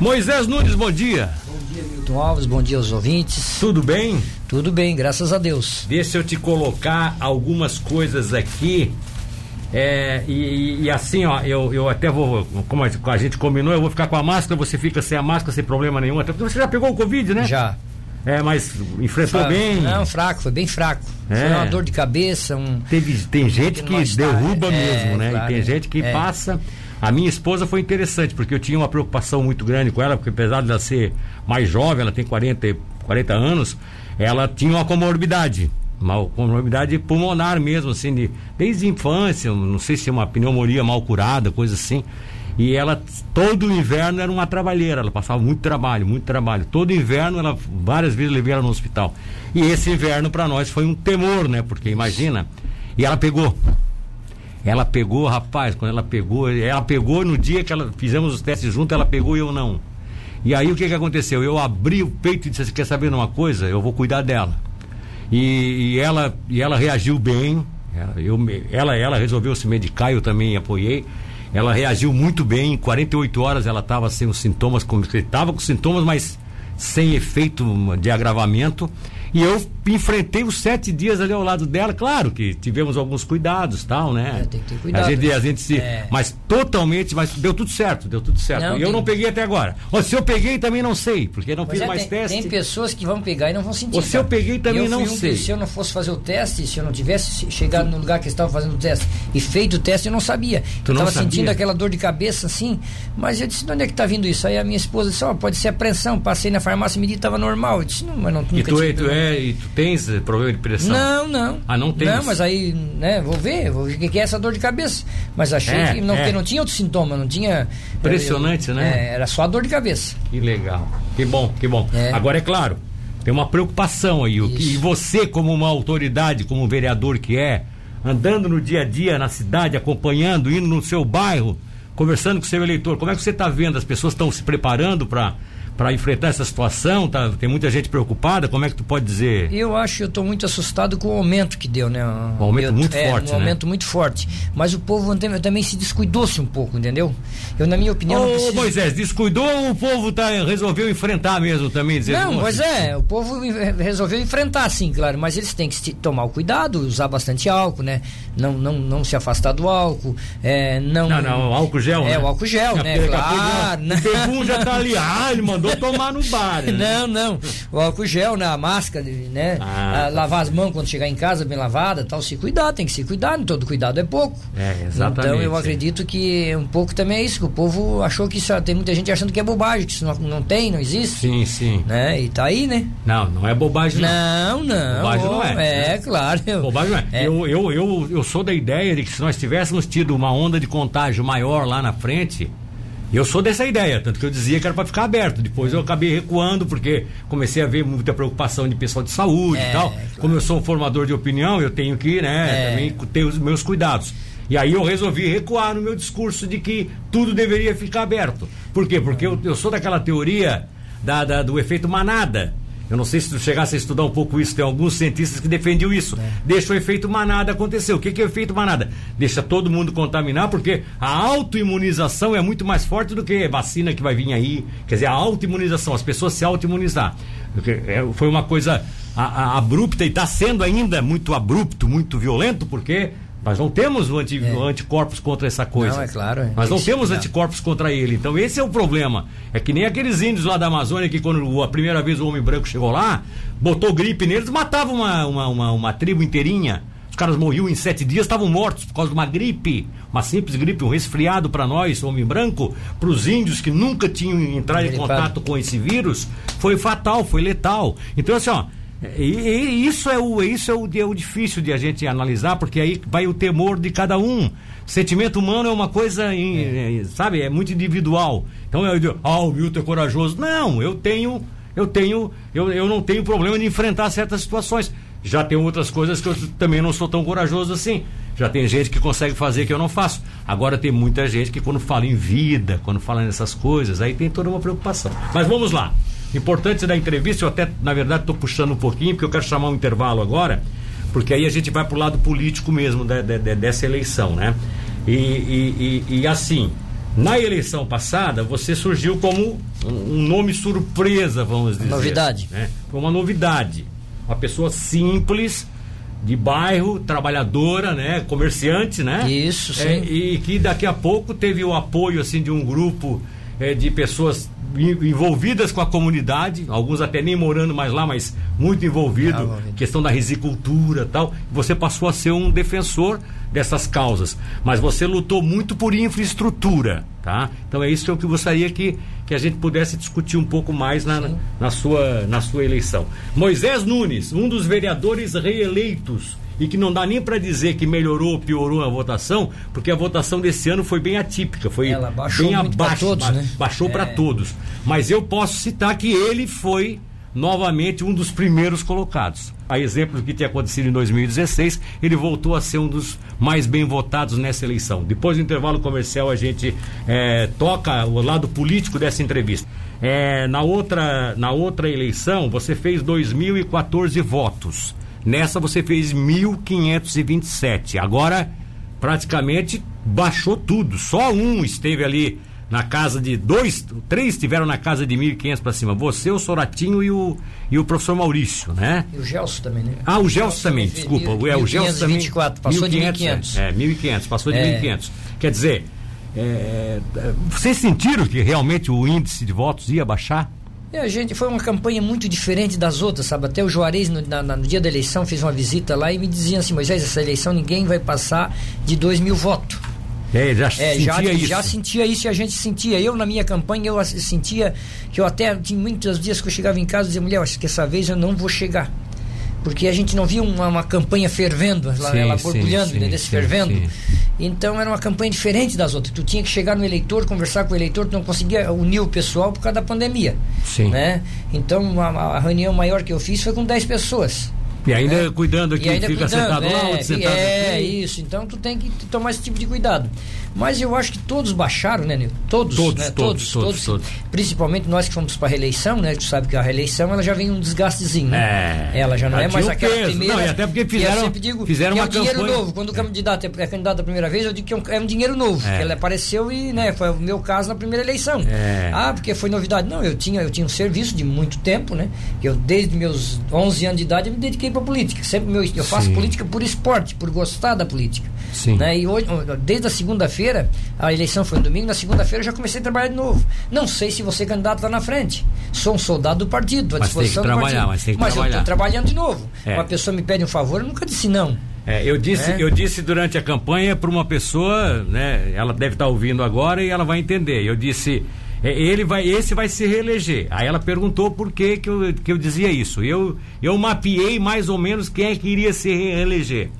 Moisés Nunes, bom dia. Bom dia, Milton Alves, bom dia aos ouvintes. Tudo bem? Tudo bem, graças a Deus. Deixa eu te colocar algumas coisas aqui. É, e, e, assim, ó, eu, eu até vou, como a gente combinou, eu vou ficar com a máscara, você fica sem a máscara, sem problema nenhum. Até porque você já pegou o Covid, né? Já. É, mas enfrentou Fra bem. Não, fraco, foi bem fraco. É. Foi uma dor de cabeça, um. Teve, tem gente que, que derruba é, mesmo, né? Claro, e tem gente que é. passa. A minha esposa foi interessante, porque eu tinha uma preocupação muito grande com ela, porque apesar de ela ser mais jovem, ela tem 40, 40 anos, ela tinha uma comorbidade. Uma comorbidade pulmonar mesmo, assim, de, desde a infância, não sei se é uma pneumonia mal curada, coisa assim. E ela, todo inverno era uma trabalheira, ela passava muito trabalho, muito trabalho. Todo inverno, ela várias vezes levei ela no hospital. E esse inverno para nós foi um temor, né? Porque imagina. E ela pegou. Ela pegou, rapaz, quando ela pegou, ela pegou no dia que ela fizemos os testes juntos, ela pegou e eu não. E aí o que que aconteceu? Eu abri o peito e disse: quer saber uma coisa? Eu vou cuidar dela. E, e ela, e ela reagiu bem. Eu, ela, ela resolveu se medicar, eu também apoiei. Ela reagiu muito bem. Em 48 horas ela estava sem os sintomas, estava com sintomas, mas sem efeito de agravamento. E eu enfrentei os sete dias ali ao lado dela. Claro que tivemos alguns cuidados, tal, né? É, tem que ter cuidado. A gente, a gente se. É. Mas totalmente, mas deu tudo certo, deu tudo certo. Não, eu tem... não peguei até agora. Ou se eu peguei também não sei, porque não pois fiz é, mais tem, teste. Tem pessoas que vão pegar e não vão sentir. Ou se eu peguei também eu não um sei. Que, se eu não fosse fazer o teste, se eu não tivesse chegado no lugar que estava fazendo o teste e feito o teste, eu não sabia. Tu eu estava sentindo aquela dor de cabeça assim, mas eu disse, de onde é que está vindo isso? Aí a minha esposa disse, oh, pode ser a pressão. Passei na farmácia e me estava normal. Eu disse, não, mas não e tu, é, tu é, e tu tens problema de pressão? Não, não. Ah, não tem? Não, mas aí, né, vou ver, vou ver o que é essa dor de cabeça. Mas achei é, que, não, é. não tinha outro sintoma, não tinha. Impressionante, eu, né? É, era só a dor de cabeça. Que legal. Que bom, que bom. É. Agora é claro, tem uma preocupação aí. Isso. E você, como uma autoridade, como um vereador que é, andando no dia a dia na cidade, acompanhando, indo no seu bairro, conversando com o seu eleitor, como é que você está vendo? As pessoas estão se preparando para para enfrentar essa situação? Tá, tem muita gente preocupada. Como é que tu pode dizer? Eu acho, eu estou muito assustado com o aumento que deu, né? Um aumento muito é, forte, um né? aumento muito forte. Mas o povo também se descuidou-se um pouco, entendeu? Eu, na minha opinião. Ô, preciso... Moisés, descuidou ou o povo tá, resolveu enfrentar mesmo também? Dizer, não, mas é, o povo resolveu enfrentar, sim, claro. Mas eles têm que tomar o cuidado, usar bastante álcool, né? Não, não, não se afastar do álcool. É, não, não, não, álcool gel. É, né? o álcool gel, né? Claro. O Pegum já tá ali. Ah, ele mandou tomar no bar. Né? Não, não. O álcool gel, né? A máscara, né? Ah, a, lavar as mãos quando chegar em casa, bem lavada, tal. Se cuidar, tem que se cuidar. Todo cuidado é pouco. É, exatamente. Então eu acredito que um pouco também é isso, que o povo achou que isso, tem muita gente achando que é bobagem, que isso não, não tem, não existe. Sim, sim. Né? E tá aí, né? Não, não é bobagem não. Não, não. Bobagem não é. É, né? claro. Bobagem não é. é. Eu, eu, eu, eu sou da ideia de que se nós tivéssemos tido uma onda de contágio maior lá na frente, eu sou dessa ideia, tanto que eu dizia que era para ficar aberto. Depois eu acabei recuando, porque comecei a ver muita preocupação de pessoal de saúde é, e tal. Claro. Como eu sou um formador de opinião, eu tenho que, né, é. também ter os meus cuidados. E aí eu resolvi recuar no meu discurso de que tudo deveria ficar aberto. Por quê? Porque eu, eu sou daquela teoria da, da, do efeito manada. Eu não sei se tu chegasse a estudar um pouco isso, tem alguns cientistas que defendiam isso. É. Deixa o efeito manada acontecer. O que, que é o efeito manada? Deixa todo mundo contaminar, porque a autoimunização é muito mais forte do que vacina que vai vir aí. Quer dizer, a autoimunização, as pessoas se autoimunizar. É, foi uma coisa abrupta e está sendo ainda muito abrupto, muito violento, porque nós não temos o anti, é. anticorpos contra essa coisa. Não, é claro. É Nós não temos anticorpos contra ele. Então esse é o problema. É que nem aqueles índios lá da Amazônia que quando a primeira vez o homem branco chegou lá, botou gripe neles, matava uma, uma, uma, uma tribo inteirinha. Os caras morriam em sete dias, estavam mortos por causa de uma gripe, uma simples gripe, um resfriado para nós, homem branco, para os índios que nunca tinham entrado em contato com esse vírus, foi fatal, foi letal. Então assim, ó, e, e, isso é o isso é o, é o difícil de a gente analisar porque aí vai o temor de cada um. Sentimento humano é uma coisa em, é. É, sabe é muito individual. Então eu digo ah o Milton é corajoso. Não eu tenho eu tenho eu, eu não tenho problema de enfrentar certas situações. Já tem outras coisas que eu também não sou tão corajoso assim. Já tem gente que consegue fazer que eu não faço. Agora tem muita gente que quando fala em vida quando fala nessas coisas aí tem toda uma preocupação. Mas vamos lá Importante da entrevista, eu até, na verdade, estou puxando um pouquinho, porque eu quero chamar um intervalo agora, porque aí a gente vai para o lado político mesmo de, de, de, dessa eleição, né? E, e, e, e, assim, Na eleição passada, você surgiu como um nome surpresa, vamos dizer. Novidade. Né? Foi uma novidade. Uma pessoa simples, de bairro, trabalhadora, né? Comerciante, né? Isso, sim. É, e que daqui a pouco teve o apoio, assim, de um grupo é, de pessoas envolvidas com a comunidade, alguns até nem morando mais lá, mas muito envolvido, ah, questão da risicultura tal. Você passou a ser um defensor dessas causas, mas você lutou muito por infraestrutura, tá? Então é isso que eu gostaria que, que a gente pudesse discutir um pouco mais na, na, sua, na sua eleição. Moisés Nunes, um dos vereadores reeleitos e que não dá nem para dizer que melhorou ou piorou a votação, porque a votação desse ano foi bem atípica, foi bem abaixo, todos, ba né? baixou é. para todos. Mas eu posso citar que ele foi novamente um dos primeiros colocados. A exemplo do que tinha acontecido em 2016, ele voltou a ser um dos mais bem votados nessa eleição. Depois do intervalo comercial, a gente é, toca o lado político dessa entrevista. É, na, outra, na outra eleição, você fez 2.014 votos. Nessa você fez 1.527. Agora, praticamente baixou tudo. Só um esteve ali na casa de dois, três estiveram na casa de 1.500 para cima. Você, o Soratinho e o, e o professor Maurício, né? E o Gelson também, né? Ah, o Gelson também, desculpa. Mil, é, o Gelson também. 24, passou 1500, de 1.500. É, 1.500, passou de é. 1.500. Quer dizer, é, vocês sentiram que realmente o índice de votos ia baixar? É, a gente foi uma campanha muito diferente das outras, sabe? Até o Juarez, no, na, no dia da eleição, fez uma visita lá e me dizia assim: Moisés, essa eleição ninguém vai passar de 2 mil votos. É, já é, sentia já, isso. Já sentia isso e a gente sentia. Eu, na minha campanha, eu sentia que eu até tinha muitos dias que eu chegava em casa e dizia: mulher, acho que essa vez eu não vou chegar porque a gente não via uma, uma campanha fervendo, ela, sim, ela borbulhando, sim, sim, fervendo. Então era uma campanha diferente das outras. Tu tinha que chegar no eleitor, conversar com o eleitor, tu não conseguia unir o pessoal por causa da pandemia. Sim. Né? Então a, a reunião maior que eu fiz foi com 10 pessoas. E ainda é. cuidando aqui, fica cuidando, sentado é, lá, outro sentado É, aqui. isso. Então tu tem que tomar esse tipo de cuidado. Mas eu acho que todos baixaram, né, Nil? Todos, todos, né? todos, todos, todos, Principalmente nós que fomos para reeleição, né? Tu sabe que a reeleição ela já vem um desgastezinho, né? É. Ela já não é mais aquela primeira. Não, e até porque fizeram, digo, fizeram uma é um campanha... dinheiro novo. Quando o candidato é candidato a primeira vez, eu digo que é um, é dinheiro novo. É. Ele apareceu e, né, foi o meu caso na primeira eleição. É. Ah, porque foi novidade. Não, eu tinha, eu tinha um serviço de muito tempo, né? Eu desde meus 11 anos de idade eu me dediquei para política. Sempre meu, eu faço política por esporte, por gostar da política. Sim. Né? E hoje, desde a segunda-feira, a eleição foi no domingo, na segunda-feira eu já comecei a trabalhar de novo. Não sei se você candidato lá na frente. Sou um soldado do partido, à mas disposição tem que trabalhar, Mas, tem que mas trabalhar. eu estou trabalhando de novo. É. Uma pessoa me pede um favor, eu nunca disse não. É, eu disse, é. eu disse durante a campanha para uma pessoa, né? Ela deve estar tá ouvindo agora e ela vai entender. Eu disse, é, ele vai, esse vai se reeleger. Aí ela perguntou por que que eu, que eu dizia isso. Eu, eu mapeei mais ou menos quem é que iria se reeleger.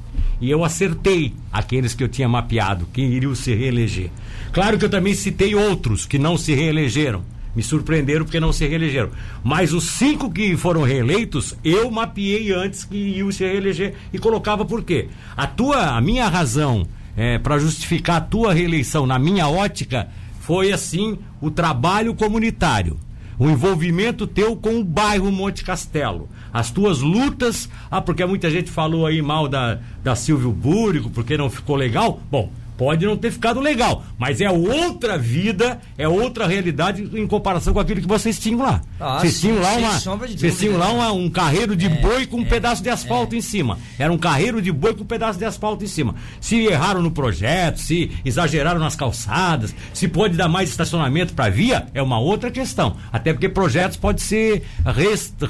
E eu acertei aqueles que eu tinha mapeado, quem iriam se reeleger. Claro que eu também citei outros que não se reelegeram. Me surpreenderam porque não se reelegeram. Mas os cinco que foram reeleitos, eu mapeei antes que iam se reeleger e colocava por quê? A tua, a minha razão é, para justificar a tua reeleição, na minha ótica, foi assim o trabalho comunitário o envolvimento teu com o bairro Monte Castelo, as tuas lutas, ah, porque muita gente falou aí mal da, da Silvio Búrico, porque não ficou legal. Bom, Pode não ter ficado legal, mas é outra vida, é outra realidade em comparação com aquilo que vocês tinham lá. Ah, vocês tinham lá, uma, vocês tinham lá uma, um carreiro de é, boi com um é, pedaço de asfalto é. em cima. Era um carreiro de boi com um pedaço de asfalto em cima. Se erraram no projeto, se exageraram nas calçadas, se pode dar mais estacionamento para via, é uma outra questão. Até porque projetos podem ser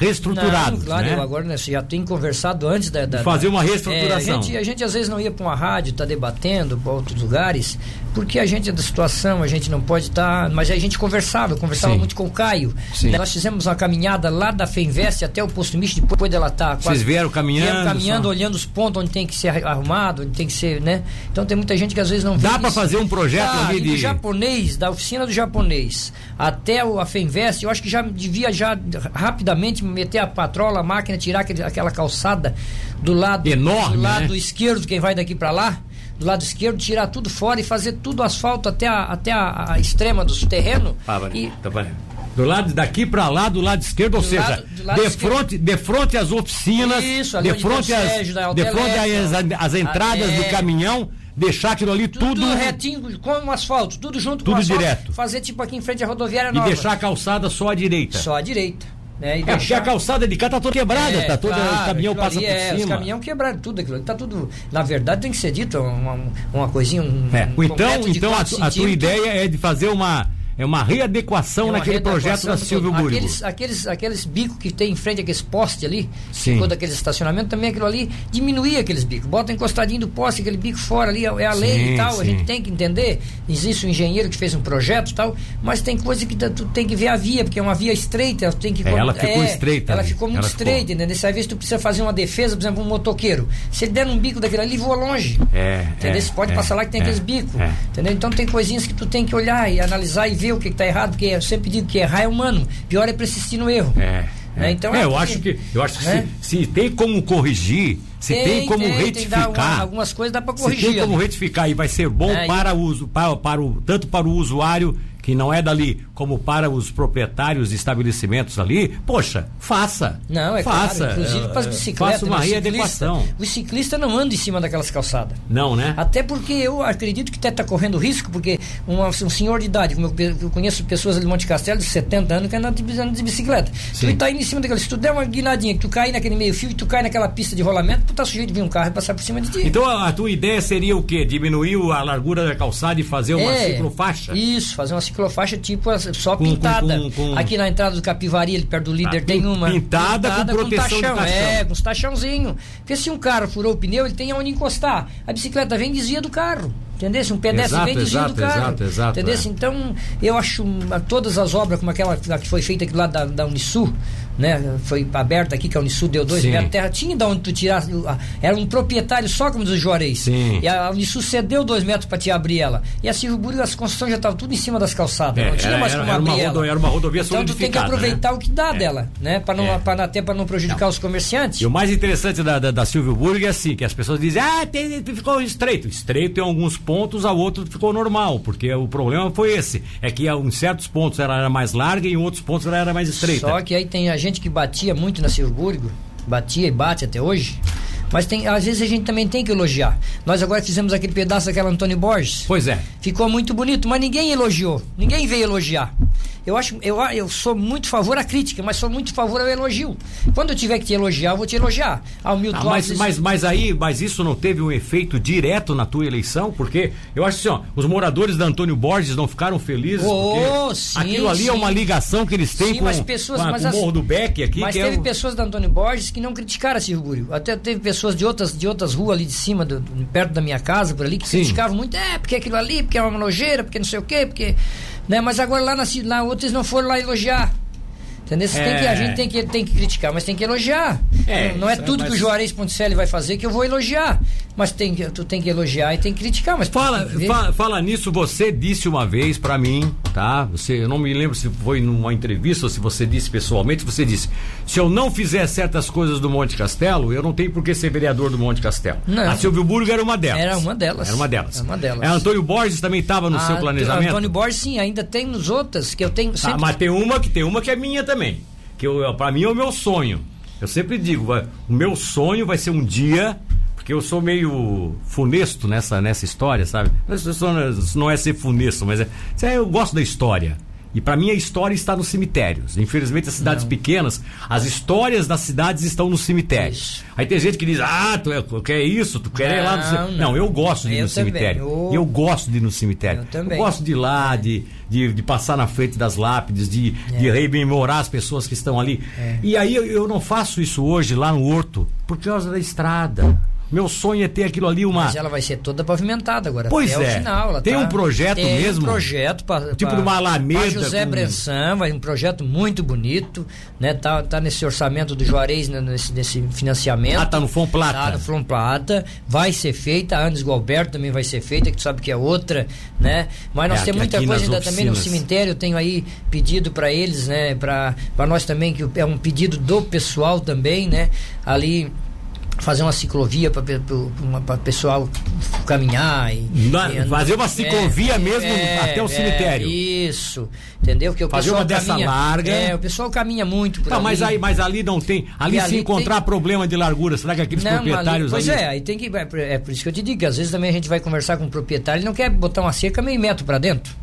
reestruturados. Não, claro, né? eu agora né, já tem conversado antes da. da fazer uma reestruturação. É, a, gente, a gente às vezes não ia para uma rádio, tá debatendo, outros lugares, porque a gente é da situação, a gente não pode estar. Tá, mas a gente conversava, eu conversava Sim. muito com o Caio. Sim. Nós fizemos uma caminhada lá da Feinvest até o posto misto, depois dela tá quase. Vocês vieram caminhando? Vieram caminhando, só. olhando os pontos onde tem que ser arrumado, onde tem que ser, né? Então tem muita gente que às vezes não. Dá para fazer um projeto ah, ali de. Do japonês, da oficina do japonês, até o, a Feinvest, eu acho que já devia já rapidamente meter a patrola, a máquina, tirar aquele, aquela calçada do lado, Enorme, do lado né? esquerdo, quem vai daqui para lá do lado esquerdo, tirar tudo fora e fazer tudo asfalto até a, até a, a extrema dos terrenos. Ah, e, tá do lado daqui para lá, do lado esquerdo, ou seja, lado, lado de, frente, de frente às oficinas, Isso, de frente às, de frente às, as entradas ah, é. do caminhão, deixar aquilo ali tudo. Tudo retinho, com um asfalto, tudo junto tudo com asfalto, direto. Fazer tipo aqui em frente à rodoviária nova. E deixar a calçada só à direita. Só à direita. Né, e é, deixar... Porque a calçada de cá tá toda quebrada, é, tá toda, claro, o caminhão passa por é, cima. Os caminhão quebraram tudo aquilo, tá tudo, na verdade tem que ser dito uma, uma coisinha, um, é. um Então, então a, a tua ideia é de fazer uma é uma readequação é uma naquele readequação projeto da Silvio Búrigo. Aqueles, aqueles, aqueles bicos que tem em frente aqueles postes ali, Sim. todo aquele estacionamento, também aquilo ali, diminuir aqueles bicos. Bota encostadinho do poste, aquele bico fora ali, é a lei sim, e tal, sim. a gente tem que entender. Existe um engenheiro que fez um projeto e tal, mas tem coisa que tu tem que ver a via, porque é uma via estreita, tem que... É, ela ficou é, estreita. Ela ali. ficou muito ela estreita, ficou... entendeu? Às vezes tu precisa fazer uma defesa, por exemplo, um motoqueiro. Se ele der um bico daquele ali, voa longe. É, entendeu? É, Você pode é, passar lá que tem aqueles bicos. É. Entendeu? Então tem coisinhas que tu tem que olhar e analisar e ver o que, está errado, porque eu sempre digo que errar é humano, pior é persistir no erro. É. É. Então, é, eu acho que eu acho que se, se, tem como corrigir, se tem, tem como tem, retificar, tem uma, algumas coisas dá para corrigir. Se tem como retificar e vai ser bom é, para uso, para, para o tanto para o usuário que não é dali, como para os proprietários de estabelecimentos ali, poxa, faça. Não, é faça. Claro, inclusive para as bicicletas. Faça uma readequação. O ciclista não anda em cima daquelas calçadas. Não, né? Até porque eu acredito que até está correndo risco, porque um, um senhor de idade, como eu, eu, conheço pessoas ali de Monte Castelo de 70 anos que andam de, de bicicleta. Sim. Tu está indo em cima daquela, se tu der uma guinadinha, que tu cai naquele meio fio e tu cai naquela pista de rolamento, tu tá sujeito de vir um carro e passar por cima de ti. Então a, a tua ideia seria o quê? Diminuir a largura da calçada e fazer uma é, ciclofaixa? Isso, fazer uma ciclofaixa tipo só com, pintada. Com, com, Aqui na entrada do Capivari, ali perto do líder, ah, tem uma. Pintada, pintada com proteção tachão, É, com os tachãozinho. Porque se um carro furou o pneu, ele tem aonde encostar. A bicicleta vem e desvia do carro. Entendeu? Um pedestre vem desvia do carro. Exato, exato. Entendeu? É. Então, eu acho todas as obras, como aquela que foi feita aqui lá da, da Unisul, né? Foi aberta aqui, que a Unisul deu dois Sim. metros de terra, tinha de onde tu tirar. Era um proprietário só, como diz o Juarez. Sim. E a Unisul cedeu dois metros para te abrir ela. E a Silvio Burgo, as construções já estavam tudo em cima das calçadas. É, não tinha era, mais como era abrir uma ela. Era uma rodovia Então tu tem que aproveitar né? o que dá é. dela, né? Para não, é. Pra, até para não prejudicar não. os comerciantes. E o mais interessante da, da, da Silvio Burgo é assim, que as pessoas dizem, ah, tem, ficou estreito. Estreito em alguns pontos, a outro ficou normal, porque o problema foi esse. É que em certos pontos ela era mais larga e em outros pontos ela era mais estreita. Só que aí tem a gente que batia muito muito na Silburgo, batia e bate até hoje. Mas tem, às vezes a gente também tem que elogiar. Nós agora fizemos aquele pedaço daquela Antônio Borges. Pois é. Ficou muito bonito, mas ninguém elogiou. Ninguém veio elogiar. Eu acho, eu, eu sou muito favor à crítica, mas sou muito favor ao elogio. Quando eu tiver que te elogiar, eu vou te elogiar. Ao Milton ah, mas, mas, mas aí, mas isso não teve um efeito direto na tua eleição? Porque eu acho assim, ó, os moradores da Antônio Borges não ficaram felizes oh, sim, aquilo ali sim. é uma ligação que eles têm sim, com, mas pessoas, com, mas com o Morro do Beck aqui. Mas teve é o... pessoas da Antônio Borges que não criticaram esse Silvio Até teve pessoas de outras, de outras ruas ali de cima, do, perto da minha casa, por ali, que criticavam muito, é, porque aquilo ali, porque é uma nojeira, porque não sei o quê, porque né? Mas agora lá, na, lá outros não foram lá elogiar. Entendeu? É. Tem que, a gente tem que, tem que criticar, mas tem que elogiar. É, não, não é tudo mas... que o Juarez Ponticelli vai fazer que eu vou elogiar. Mas tem tu tem que elogiar e tem que criticar. Mas fala, fala, fala, nisso, você disse uma vez para mim, tá? Você, eu não me lembro se foi numa entrevista ou se você disse pessoalmente, você disse: se eu não fizer certas coisas do Monte Castelo, eu não tenho por que ser vereador do Monte Castelo. Não. A Silvio Burgo era uma delas. Era uma delas. Era uma delas. Era uma delas. É, Antônio Borges também estava no a, seu planejamento? Antônio Borges, sim, ainda tem nos outras que eu tenho. Tá, sempre... Ah, mas tem uma que tem uma que é minha também. Que para mim é o meu sonho. Eu sempre digo, o meu sonho vai ser um dia porque eu sou meio funesto nessa, nessa história, sabe? Isso não é ser funesto, mas é, é eu gosto da história. E para mim a história está nos cemitérios. Infelizmente, as cidades não. pequenas, as histórias das cidades estão nos cemitérios. Aí tem gente que diz: Ah, tu é, quer isso, tu quer ir lá no cemitério. Não, eu gosto de ir eu no também. cemitério. Eu... eu... gosto de ir no cemitério. Eu, também. eu gosto de ir lá, de, de, de, passar na frente das lápides, de, é. de rememorar as pessoas que estão ali. É. E aí eu, eu não faço isso hoje lá no Horto por causa da estrada. Meu sonho é ter aquilo ali uma. Mas ela vai ser toda pavimentada agora. Pois é. Final, tem tá... um projeto tem mesmo. um projeto para tipo pra, uma alameda. José com... Bressan, vai um projeto muito bonito, né? Tá, tá nesse orçamento do Juarez né, nesse, nesse financiamento. Ah, tá no Fom Plata. Tá no Fom Plata, vai ser feita. A Anis Galberto também vai ser feita, que tu sabe que é outra, né? Mas nós é, temos muita coisa ainda também no cemitério. Eu tenho aí pedido para eles, né? Para nós também que é um pedido do pessoal também, né? Ali fazer uma ciclovia para o pessoal caminhar. E, Na, e fazer uma ciclovia é, mesmo é, até o é, cemitério. Isso, entendeu? Que o fazer uma dessa caminha, larga. É, o pessoal caminha muito. Tá, ali. mas aí, mas ali não tem. Ali, ali se encontrar tem... problema de largura, será que aqueles não, proprietários ali, pois aí. é, aí tem que. É, é por isso que eu te digo que às vezes também a gente vai conversar com o proprietário, ele não quer botar uma cerca meio metro para dentro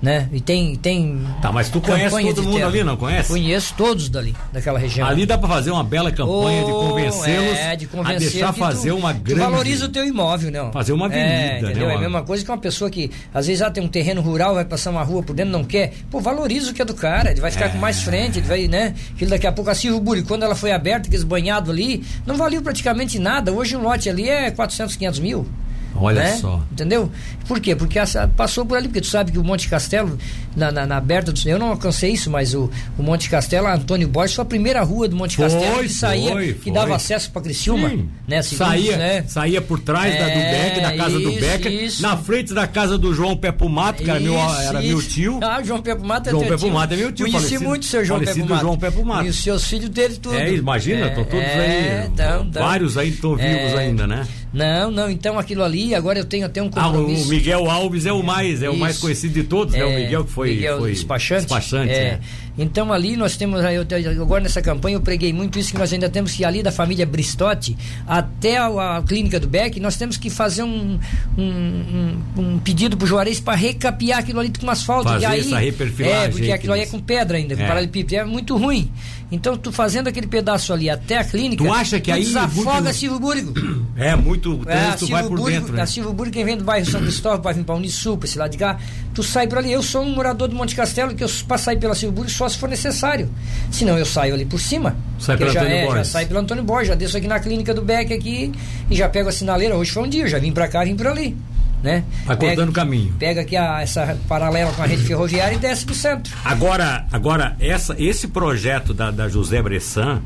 né? E tem tem Tá, mas tu conhece todo mundo terra. ali, não conhece? Conheço todos dali, daquela região. Ali dá para fazer uma bela campanha oh, de convencê-los é, de convencer a deixar fazer tu, uma grande valoriza o teu imóvel, não. Fazer uma avenida, é, entendeu? Né, é a mesma coisa que uma pessoa que às vezes já tem um terreno rural, vai passar uma rua por dentro, não quer. Pô, valoriza o que é do cara, ele vai ficar é. com mais frente, ele vai, né? Aquilo daqui a pouco a Silvio Buri, quando ela foi aberta, aqueles banhados ali, não valeu praticamente nada. Hoje um lote ali é 400, 500 mil. Olha né? só. Entendeu? Por quê? Porque essa, passou por ali, porque tu sabe que o Monte Castelo, na, na, na aberta do eu não alcancei isso, mas o, o Monte Castelo, a Antônio Borges, foi a primeira rua do Monte foi, Castelo que saía, foi, que dava acesso para Criciúma. Sim. Né? saía, né? saía por trás é, da do é, Beck, da casa isso, do Beck, na frente da casa do João Pepo Mato, que era, meu, era meu tio. Ah, João Pepo Mato é João Pepo Mato é meu tio. Conheci muito o seu João Pepo Mato. João Pepo Mato. E os seus filhos dele tudo. É, imagina, estão todos é, aí. Então, então, vários aí estão vivos é. ainda, né? Não, não, então aquilo ali, agora eu tenho até um compromisso. Ah, o Miguel Alves é o mais, é Isso. o mais conhecido de todos, é, né? O é, Miguel que foi, Miguel foi despachante. despachante é. é. Então ali nós temos, eu, agora nessa campanha eu preguei muito isso, que nós ainda temos que ir ali da família Bristotti até a, a clínica do Beck, nós temos que fazer um, um, um, um pedido pro Juarez para recapear aquilo ali com asfalto. Fazer e aí, essa reperfilagem. É, porque aquilo aí é com pedra ainda, com é. paralelepípedo, é muito ruim. Então, tu fazendo aquele pedaço ali até a clínica. Tu acha que aí. Desafoga muito... Silvio Búrigo. É, muito. O é, vai por Búrigo, dentro. Né? A Silvio Búrigo, quem vem do bairro São Cristóvão, vai vir para Unisul, para esse lado de cá, tu sai por ali. Eu sou um morador do Monte Castelo, que eu para sair pela Silvio Búrigo só se for necessário. Senão eu saio ali por cima. Sai pelo já, Antônio é, Borges. já sai pelo Antônio Borges, já desço aqui na clínica do Beck aqui e já pego a sinaleira. Hoje foi um dia, já vim para cá, vim por ali né? Vai cortando o caminho. Pega aqui a, essa paralela com a rede ferroviária e desce pro centro. Agora, agora essa, esse projeto da, da José Bressan,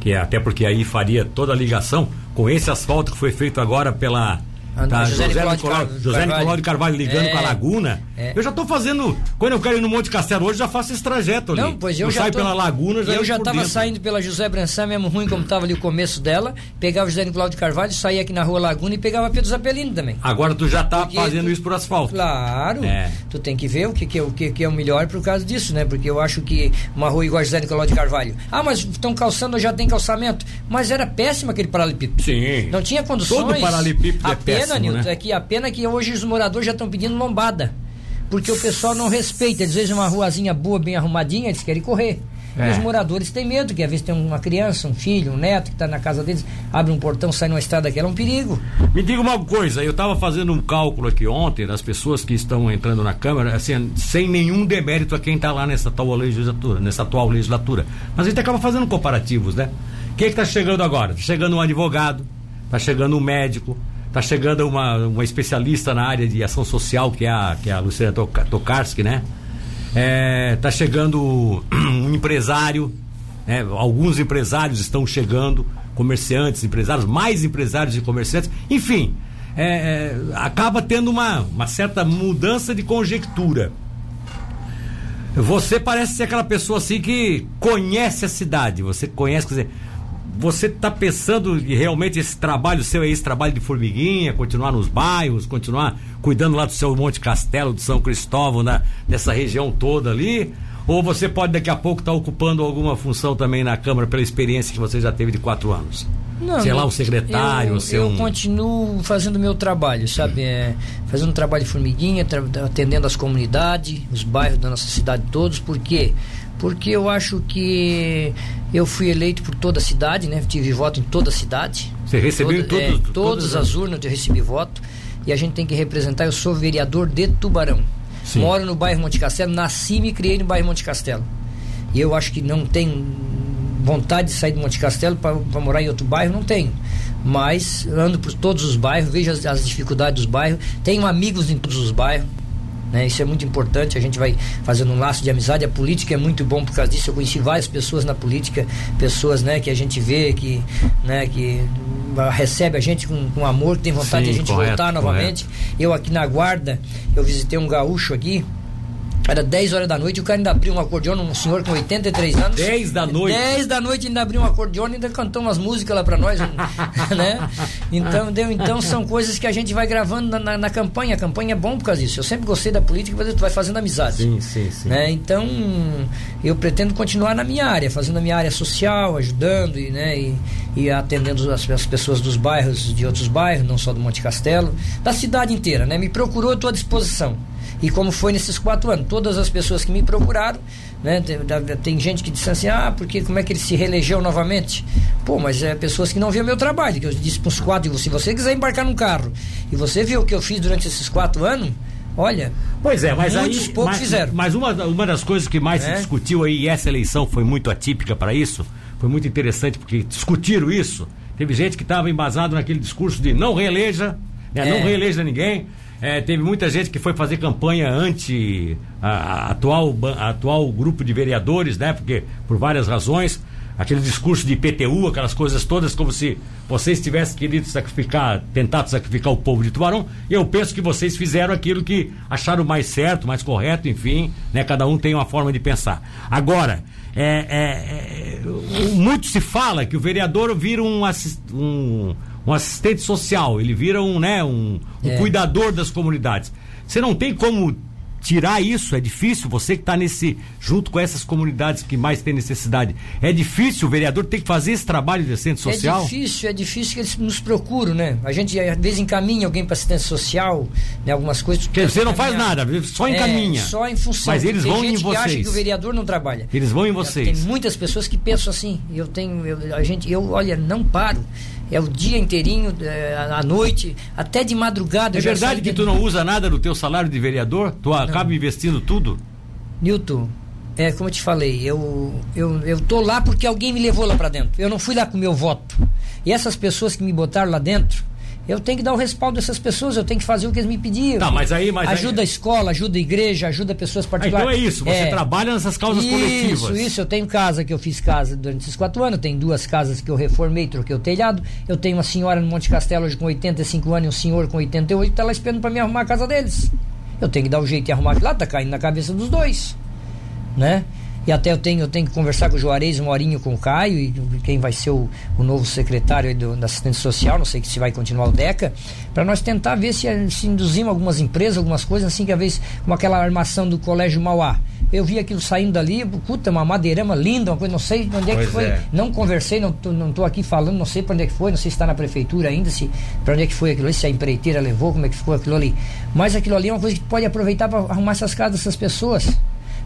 que é até porque aí faria toda a ligação com esse asfalto que foi feito agora pela Tá, José, José, Nicolau, de José Nicolau de Carvalho ligando é, com a Laguna. É. Eu já estou fazendo. Quando eu quero ir no Monte Castelo hoje, já faço esse trajeto ali. Não, pois eu, eu já saio tô, pela Laguna, já Eu já estava saindo pela José Brançã, mesmo ruim como estava ali o começo dela. Pegava o José Nicolau de Carvalho, saía aqui na rua Laguna e pegava Pedro Zapelino também. Agora tu já está fazendo tu, isso por asfalto. Claro. É. Tu tem que ver o que, que, é, o que, que é o melhor por causa disso, né? Porque eu acho que uma rua igual a José Nicolau de Carvalho. Ah, mas estão calçando, já tem calçamento. Mas era péssimo aquele paralelepípedo. Sim. Não tinha condições. Todo paralelepípedo é péssimo, pena, Nilton, né? é que a pena que hoje os moradores já estão pedindo lombada. Porque o pessoal não respeita. Eles veem uma ruazinha boa, bem arrumadinha, eles querem correr. É. E os moradores têm medo, que às vezes tem uma criança, um filho, um neto que está na casa deles, abre um portão, sai numa estrada que é um perigo. Me diga uma coisa, eu estava fazendo um cálculo aqui ontem das pessoas que estão entrando na Câmara, assim, sem nenhum demérito a quem está lá nessa atual legislatura, nessa atual legislatura. Mas a gente acaba fazendo comparativos, né? Quem é que está chegando agora? Está chegando um advogado, está chegando um médico, Está chegando uma, uma especialista na área de ação social, que é a, que é a Luciana Tokarski, né? É, chegando um empresário, né? alguns empresários estão chegando, comerciantes, empresários, mais empresários e comerciantes, enfim, é, é, acaba tendo uma, uma certa mudança de conjectura. Você parece ser aquela pessoa assim que conhece a cidade, você conhece, quer dizer, você está pensando que realmente esse trabalho seu é esse trabalho de formiguinha, continuar nos bairros, continuar cuidando lá do seu Monte Castelo, de São Cristóvão, na, dessa região toda ali? Ou você pode daqui a pouco estar tá ocupando alguma função também na Câmara pela experiência que você já teve de quatro anos? Não, sei lá, um secretário, eu, eu um... continuo fazendo o meu trabalho, sabe? É, fazendo um trabalho de formiguinha, atendendo as comunidades, os bairros da nossa cidade todos, porque porque eu acho que eu fui eleito por toda a cidade, né? Tive voto em toda a cidade. Você recebeu toda, em todos, é, todas as urnas eu recebi voto e a gente tem que representar. Eu sou vereador de Tubarão. Sim. Moro no bairro Monte Castelo, nasci e me criei no bairro Monte Castelo. E eu acho que não tenho vontade de sair do Monte Castelo para morar em outro bairro, não tenho. Mas ando por todos os bairros, vejo as, as dificuldades dos bairros, tenho amigos em todos os bairros. Né? Isso é muito importante, a gente vai fazendo um laço de amizade. A política é muito bom por causa disso. Eu conheci várias pessoas na política, pessoas né, que a gente vê que, né, que recebe a gente com, com amor, que tem vontade Sim, de a gente correto, voltar novamente. Correto. Eu aqui na guarda, eu visitei um gaúcho aqui, Era 10 horas da noite, o cara ainda abriu um acordeão, um senhor com 83 anos. 10 da noite? 10 da noite ainda abriu um acordeão e ainda cantou umas músicas lá pra nós, né? Então, deu, então são coisas que a gente vai gravando na, na, na, campanha. A campanha é bom por causa disso. Eu sempre gostei da política, mas tu vai fazendo amizade. Sim, sim, sim. Né? Então, eu pretendo continuar na minha área, fazendo a minha área social, ajudando e, né, e, e atendendo as, as pessoas dos bairros, de outros bairros, não só do Monte Castelo, da cidade inteira, né? Me procurou, estou à disposição. E como foi nesses quatro anos, todas as pessoas que me procuraram, né, tem, tem, gente que disse assim, ah, porque como é que ele se reelegeu novamente? Pô, mas é pessoas que não viam meu trabalho, que eu disse para os quatro, se você quiser embarcar num carro e você viu o que eu fiz durante esses quatro anos, Olha, pois é, mas muitos aí, poucos mas, fizeram. Mas uma, uma das coisas que mais é. se discutiu aí, e essa eleição foi muito atípica para isso, foi muito interessante porque discutiram isso. Teve gente que estava embasado naquele discurso de não reeleja, né, é. não reeleja ninguém. É, teve muita gente que foi fazer campanha anti a, a atual, a atual grupo de vereadores, né? Porque por várias razões, aquele discurso de IPTU, aquelas coisas todas, como se vocês tivessem querido sacrificar, tentado sacrificar o povo de Tubarão. Eu penso que vocês fizeram aquilo que acharam mais certo, mais correto, enfim, né? Cada um tem uma forma de pensar. Agora, é, é, é muito se fala que o vereador vira um, um um assistente social, ele vira um, né, um, um é. cuidador das comunidades. Você não tem como tirar isso, é difícil, você que está nesse, junto com essas comunidades que mais têm necessidade, é difícil o vereador ter que fazer esse trabalho de assistente é social? É difícil, é difícil que eles nos procuram, né? A gente às vezes encaminha alguém para assistência social, né? Algumas coisas. Que você não faz nada, só encaminha. É, só em função. Mas eles vão em vocês. Que acha que o vereador não trabalha. Eles vão em vocês. Tem muitas pessoas que pensam assim. Eu tenho, eu, a gente, eu olha, não paro é o dia inteirinho, é, à noite, até de madrugada. É verdade que de... tu não usa nada do teu salário de vereador? Tu não. acaba investindo tudo? Newton, é como eu te falei, eu, eu, eu tô lá porque alguém me levou lá para dentro. Eu não fui lá com meu voto. E essas pessoas que me botaram lá dentro, eu tenho que dar o respaldo dessas pessoas, eu tenho que fazer o que eles me pediram. Tá, mas aí, mas ajuda aí... a escola, ajuda a igreja, ajuda pessoas particulares. Ah, então é isso, você é, trabalha nessas causas isso, coletivas. Isso, isso, eu tenho casa que eu fiz casa durante esses quatro anos, tenho duas casas que eu reformei, troquei o telhado, eu tenho uma senhora no Monte Castelo hoje com 85 anos e um senhor com 88 que tá lá esperando para me arrumar a casa deles. Eu tenho que dar o um jeito de arrumar aquilo lá, tá caindo na cabeça dos dois, né? E até eu tenho, eu tenho que conversar com o Juarez uma horinha com o Caio, e quem vai ser o, o novo secretário do, da assistência social, não sei se vai continuar o DECA, para nós tentar ver se, se induzimos algumas empresas, algumas coisas, assim, que às vezes, como aquela armação do Colégio Mauá. Eu vi aquilo saindo dali, puta, uma madeirama linda, uma coisa, não sei onde é pois que foi. É. Não conversei, não tô, não tô aqui falando, não sei para onde é que foi, não sei se está na prefeitura ainda, se para onde é que foi aquilo ali, se a empreiteira levou, como é que ficou aquilo ali. Mas aquilo ali é uma coisa que pode aproveitar para arrumar essas casas dessas pessoas.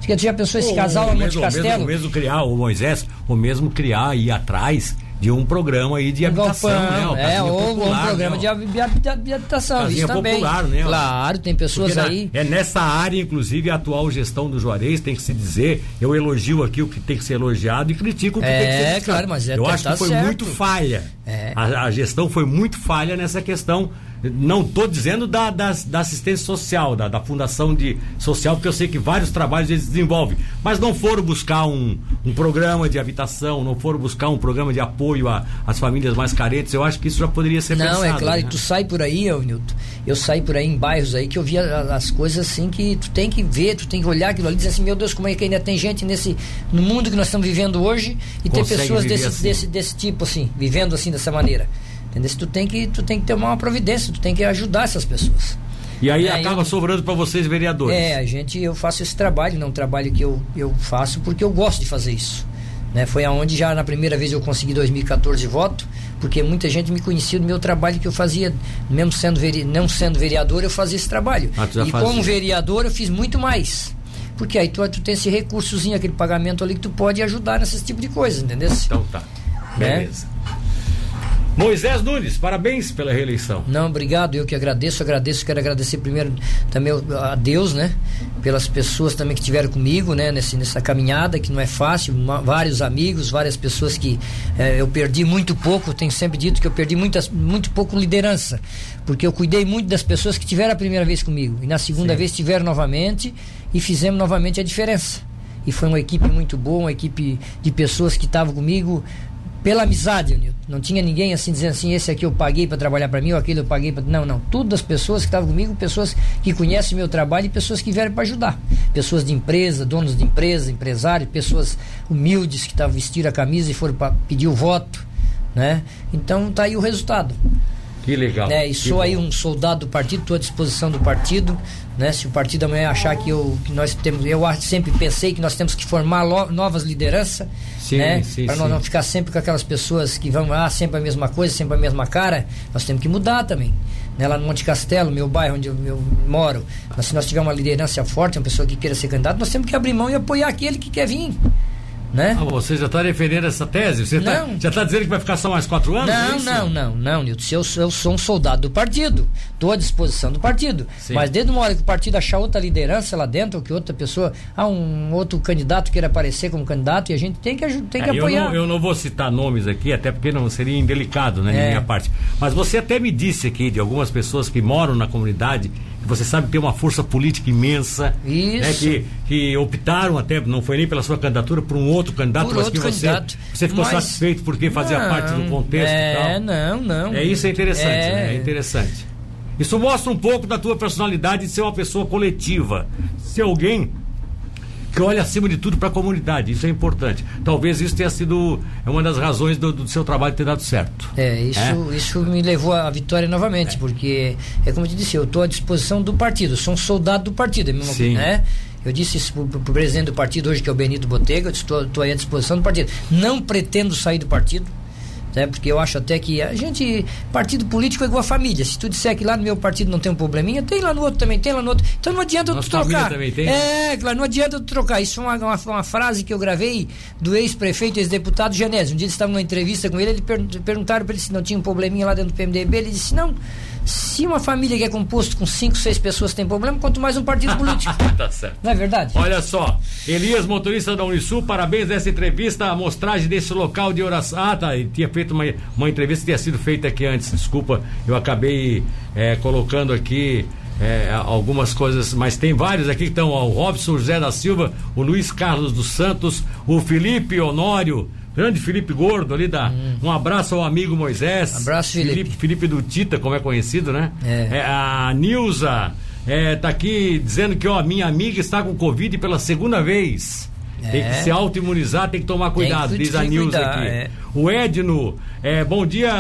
Tu já pensou esse casal no Monte Castelo? O mesmo criar, o Moisés, o mesmo criar e ir atrás de um programa aí de um habitação, galpão, né? é, ou popular, um programa né? de, habitação, Casinha isso também. popular, né? Claro, tem pessoas Porque aí. Na, é nessa área, inclusive, a atual gestão do Juarez tem que se dizer, eu elogio aqui o que tem que ser elogiado e critico o que é, tem que ser É, claro, mas é Eu acho tá que foi certo. muito falha. É. A, a gestão foi muito falha nessa questão não estou dizendo da, da, da, assistência social, da, da fundação de social, porque eu sei que vários trabalhos eles desenvolvem, mas não foram buscar um, um programa de habitação, não foram buscar um programa de apoio às famílias mais carentes. Eu acho que isso já poderia ser não, pensado. Não, é claro, né? e tu sai por aí, eu, Nilton, eu saí por aí em bairros aí que eu via as coisas assim que tu tem que ver, tu tem que olhar aquilo ali e dizer assim, meu Deus, como é que ainda tem gente nesse no mundo que nós estamos vivendo hoje e Consegue ter pessoas desse, assim. desse, desse tipo assim, vivendo assim dessa maneira. Entendeu? Tu tem que tu tem que tomar uma providência, tu tem que ajudar essas pessoas. E aí é, acaba eu, sobrando para vocês vereadores. É, a gente eu faço esse trabalho, não é um trabalho que eu, eu faço porque eu gosto de fazer isso. Né? Foi aonde já na primeira vez eu consegui 2014 voto, porque muita gente me conhecia do meu trabalho que eu fazia, mesmo sendo veri, não sendo vereador, eu fazia esse trabalho. Ah, e fazia. como vereador eu fiz muito mais. Porque aí tu, tu tem esse recursozinho, aquele pagamento ali que tu pode ajudar nesse tipo de coisa, entendeu? Então tá. Né? Beleza. Moisés Nunes, parabéns pela reeleição. Não, obrigado, eu que agradeço, agradeço, quero agradecer primeiro também a Deus, né? Pelas pessoas também que estiveram comigo, né? Nesse, nessa caminhada, que não é fácil, uma, vários amigos, várias pessoas que eh, eu perdi muito pouco, tenho sempre dito que eu perdi muitas, muito pouco liderança, porque eu cuidei muito das pessoas que tiveram a primeira vez comigo, e na segunda Sim. vez tiveram novamente, e fizemos novamente a diferença. E foi uma equipe muito boa, uma equipe de pessoas que estavam comigo pela amizade, Nilton. Não tinha ninguém assim dizendo assim, esse aqui eu paguei para trabalhar para mim, ou aquele eu paguei para. Não, não. Todas as pessoas que estavam comigo, pessoas que conhecem meu trabalho e pessoas que vieram para ajudar. Pessoas de empresa, donos de empresa, empresários, pessoas humildes que estavam vestindo a camisa e foram para pedir o voto. Né? Então tá aí o resultado. Que legal. É, e sou aí um soldado do partido, estou à disposição do partido. Né? Se o partido amanhã achar que, eu, que nós temos. Eu sempre pensei que nós temos que formar lo, novas lideranças. né? Para nós não ficar sempre com aquelas pessoas que vão, ah, sempre a mesma coisa, sempre a mesma cara. Nós temos que mudar também. Né? Lá no Monte Castelo, meu bairro onde eu, eu moro, mas se nós tivermos uma liderança forte, uma pessoa que queira ser candidato, nós temos que abrir mão e apoiar aquele que quer vir. Né? Ah, você já está defendendo essa tese? Você tá, já está dizendo que vai ficar só mais quatro anos? Não, é não, não, não, Nilton. Eu, eu sou um soldado do partido. Estou à disposição do partido. Sim. Mas desde uma hora que o partido achar outra liderança lá dentro, ou que outra pessoa, ah, um outro candidato queira aparecer como candidato, e a gente tem que, tem que é, apoiar. Eu não, eu não, vou citar nomes aqui, até porque não seria indelicado, né, é. minha parte. Mas você até me disse aqui de algumas pessoas que moram na comunidade você sabe que tem uma força política imensa. Né, Isso. Né, que, que optaram até, não foi nem pela sua candidatura, por um outro candidato, por mas que você, candidato. você ficou mas... satisfeito porque fazia não, parte do contexto é, não, não. É isso é interessante, é... Né? é interessante. Isso mostra um pouco da tua personalidade de ser uma pessoa coletiva. Ser alguém que olha acima de tudo para a comunidade. Isso é importante. Talvez isso tenha sido é uma das razões do, do seu trabalho ter dado certo. É, isso, é? isso me levou à vitória novamente, é. porque é como eu te disse, eu estou à disposição do partido, sou um soldado do partido, é mesmo, Sim. né? Eu disse isso para o presidente do partido hoje, que é o Benito Botega, eu estou aí à disposição do partido. Não pretendo sair do partido né? Porque eu acho até que a gente, partido político é igual a família. Se tu disser que lá no meu partido não tem um probleminha, tem lá no outro também, tem lá no outro. Então não adianta tu trocar. Também tem. É, claro, não adianta tu trocar. Isso é uma, uma, uma frase que eu gravei do ex-prefeito, ex-deputado Genésio. Um dia eles estavam numa entrevista com ele, ele per perguntaram para ele se não tinha um probleminha lá dentro do PMDB. Ele disse: não. Se uma família que é composto com cinco, seis pessoas tem problema, quanto mais um partido político. tá certo. Não é verdade? Olha só, Elias, motorista da Unisul, parabéns dessa entrevista, a mostragem desse local de oração. Ah, tá, tinha feito uma, uma entrevista que tinha sido feita aqui antes, desculpa, eu acabei é, colocando aqui é, algumas coisas, mas tem vários aqui que estão, ó, o Robson José da Silva, o Luiz Carlos dos Santos, o Felipe Honório, Grande Felipe Gordo ali da. Hum. Um abraço ao amigo Moisés. Abraço, Felipe. Felipe, Felipe do Tita, como é conhecido, né? É. é a Nilza é, tá aqui dizendo que, ó, minha amiga está com Covid pela segunda vez. É. Tem que se auto-imunizar, tem que tomar cuidado, que diz a Nilza aqui. É. O Edno, é, bom dia.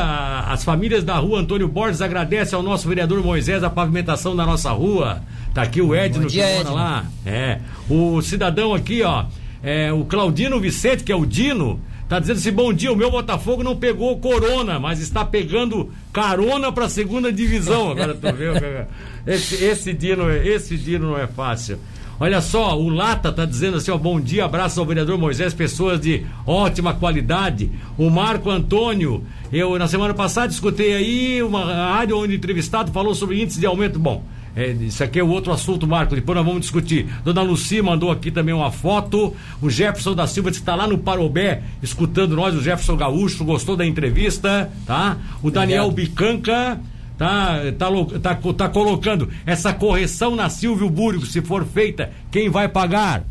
As famílias da rua Antônio Borges agradecem ao nosso vereador Moisés a pavimentação da nossa rua. Tá aqui o Edno dia, que mora lá. É. O cidadão aqui, ó. É, o Claudino Vicente, que é o Dino, Tá dizendo assim, bom dia, o meu Botafogo não pegou corona, mas está pegando carona para a segunda divisão. Agora tu vê, esse, esse, dia não é, esse dia não é fácil. Olha só, o Lata tá dizendo assim, ó, bom dia, abraço ao vereador Moisés, pessoas de ótima qualidade. O Marco Antônio, eu na semana passada escutei aí uma rádio onde o entrevistado falou sobre índice de aumento. Bom, é, isso aqui é outro assunto, Marco. Depois nós vamos discutir. Dona Lucia mandou aqui também uma foto. O Jefferson da Silva está lá no Parobé, escutando nós. O Jefferson Gaúcho gostou da entrevista, tá? O Daniel Obrigado. Bicanca tá, tá, tá, tá colocando essa correção na Silvio Búrigo, se for feita, quem vai pagar?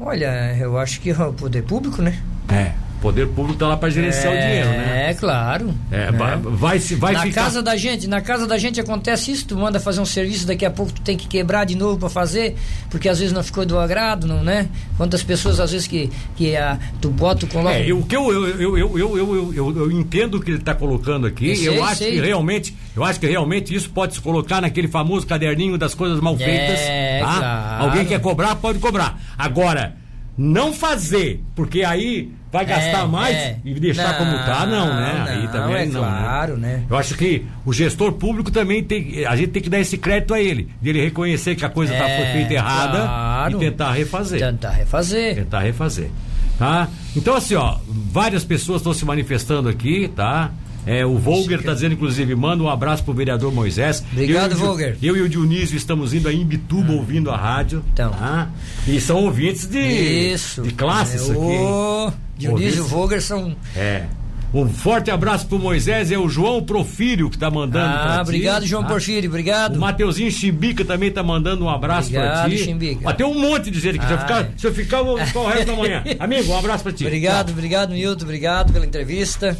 Olha, eu acho que é o poder público, né? É poder público está lá para gerenciar é, o dinheiro, né? É, claro. É, né? vai, vai, vai na ficar... casa da gente, na casa da gente acontece isso, tu manda fazer um serviço, daqui a pouco tu tem que quebrar de novo para fazer, porque às vezes não ficou do agrado, não, né? Quantas pessoas às vezes que, que a, tu bota, tu coloca... É, o que eu, eu, eu, eu, eu, eu, eu, eu entendo o que ele está colocando aqui, eu, sei, eu acho sei. que realmente, eu acho que realmente isso pode se colocar naquele famoso caderninho das coisas mal feitas, é, tá? Claro. Alguém quer cobrar, pode cobrar. Agora, não fazer, porque aí vai gastar é, mais é. e deixar não, como tá, não, né? Não, aí também é não. Claro, né? né? Eu acho que o gestor público também tem. A gente tem que dar esse crédito a ele, de ele reconhecer que a coisa tá, foi feita errada claro. e tentar refazer. Tentar refazer. Tentar refazer. Tá? Então, assim, ó, várias pessoas estão se manifestando aqui, tá? É, o Volger está dizendo, inclusive, manda um abraço pro vereador Moisés. Obrigado, eu, Volger. Eu e o Dionísio estamos indo aí em Bituba hum. ouvindo a rádio. Então. Tá? E são ouvintes de, Isso. de classes é, aqui. O Dionísio o Volger são. É. Um forte abraço pro Moisés, é o João Profírio que tá mandando ah, pra ti. obrigado, João tá? Porfírio, obrigado. O Mateuzinho Chimbica também tá mandando um abraço obrigado, pra ti. Chimbica. Tem um monte de gente aqui, se eu ficar, se eu ficar, vou ficar o resto da manhã. Amigo, um abraço pra ti. Obrigado, Tchau. obrigado, Milton, obrigado pela entrevista.